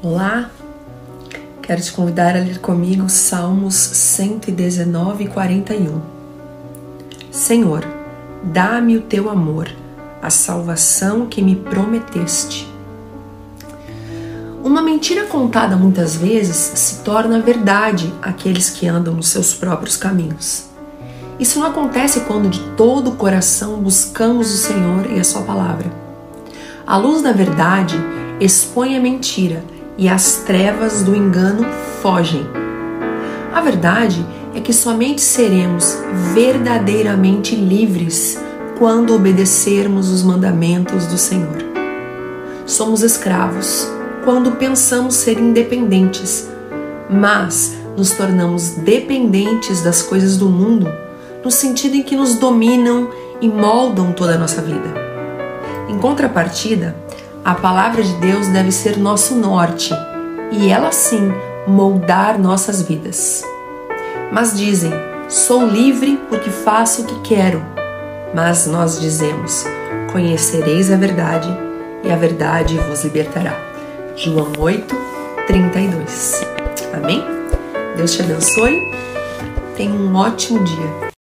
Olá, quero te convidar a ler comigo Salmos 119 e 41. Senhor, dá-me o teu amor, a salvação que me prometeste. Uma mentira contada muitas vezes se torna verdade àqueles que andam nos seus próprios caminhos. Isso não acontece quando de todo o coração buscamos o Senhor e a Sua palavra. A luz da verdade expõe a mentira e as trevas do engano fogem. A verdade é que somente seremos verdadeiramente livres quando obedecermos os mandamentos do Senhor. Somos escravos quando pensamos ser independentes, mas nos tornamos dependentes das coisas do mundo no sentido em que nos dominam e moldam toda a nossa vida. Em contrapartida, a palavra de Deus deve ser nosso norte e ela sim moldar nossas vidas. Mas dizem: sou livre porque faço o que quero. Mas nós dizemos: conhecereis a verdade e a verdade vos libertará. João 8, 32. Amém? Deus te abençoe. Tenha um ótimo dia.